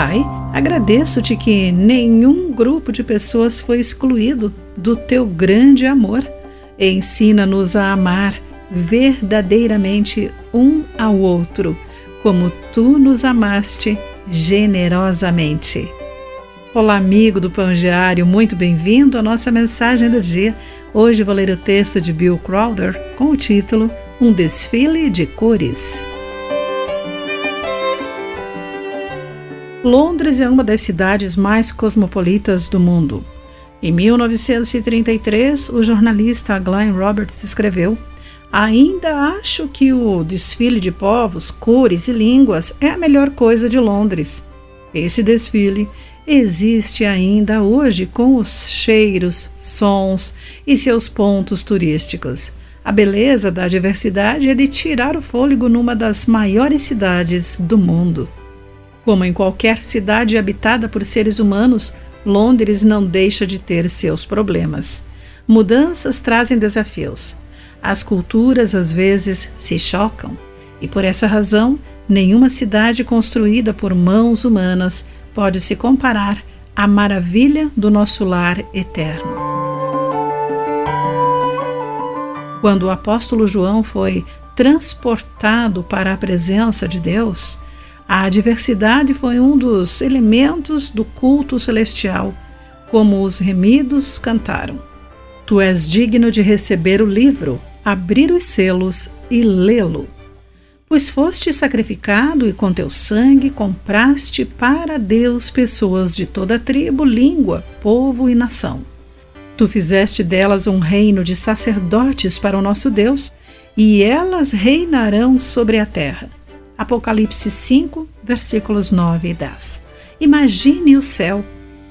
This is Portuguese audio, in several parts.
Pai, agradeço-te que nenhum grupo de pessoas foi excluído do teu grande amor. Ensina-nos a amar verdadeiramente um ao outro, como tu nos amaste generosamente. Olá, amigo do Pão Diário, muito bem-vindo à nossa mensagem do dia. Hoje vou ler o texto de Bill Crowder com o título Um Desfile de Cores. Londres é uma das cidades mais cosmopolitas do mundo. Em 1933, o jornalista Glenn Roberts escreveu: Ainda acho que o desfile de povos, cores e línguas é a melhor coisa de Londres. Esse desfile existe ainda hoje com os cheiros, sons e seus pontos turísticos. A beleza da diversidade é de tirar o fôlego numa das maiores cidades do mundo. Como em qualquer cidade habitada por seres humanos, Londres não deixa de ter seus problemas. Mudanças trazem desafios. As culturas às vezes se chocam, e por essa razão, nenhuma cidade construída por mãos humanas pode se comparar à maravilha do nosso lar eterno. Quando o apóstolo João foi transportado para a presença de Deus, a diversidade foi um dos elementos do culto celestial, como os remidos cantaram. Tu és digno de receber o livro, abrir os selos e lê-lo. Pois foste sacrificado e com teu sangue compraste para Deus pessoas de toda tribo, língua, povo e nação. Tu fizeste delas um reino de sacerdotes para o nosso Deus, e elas reinarão sobre a terra. Apocalipse 5, versículos 9 e 10. Imagine o céu,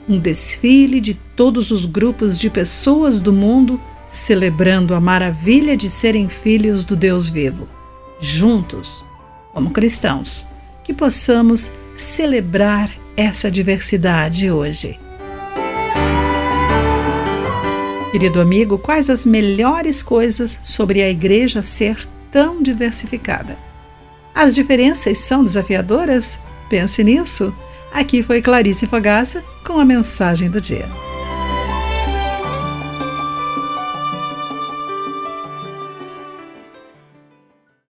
um desfile de todos os grupos de pessoas do mundo celebrando a maravilha de serem filhos do Deus vivo. Juntos, como cristãos, que possamos celebrar essa diversidade hoje. Querido amigo, quais as melhores coisas sobre a igreja ser tão diversificada? As diferenças são desafiadoras? Pense nisso. Aqui foi Clarice Fogaça com a mensagem do dia.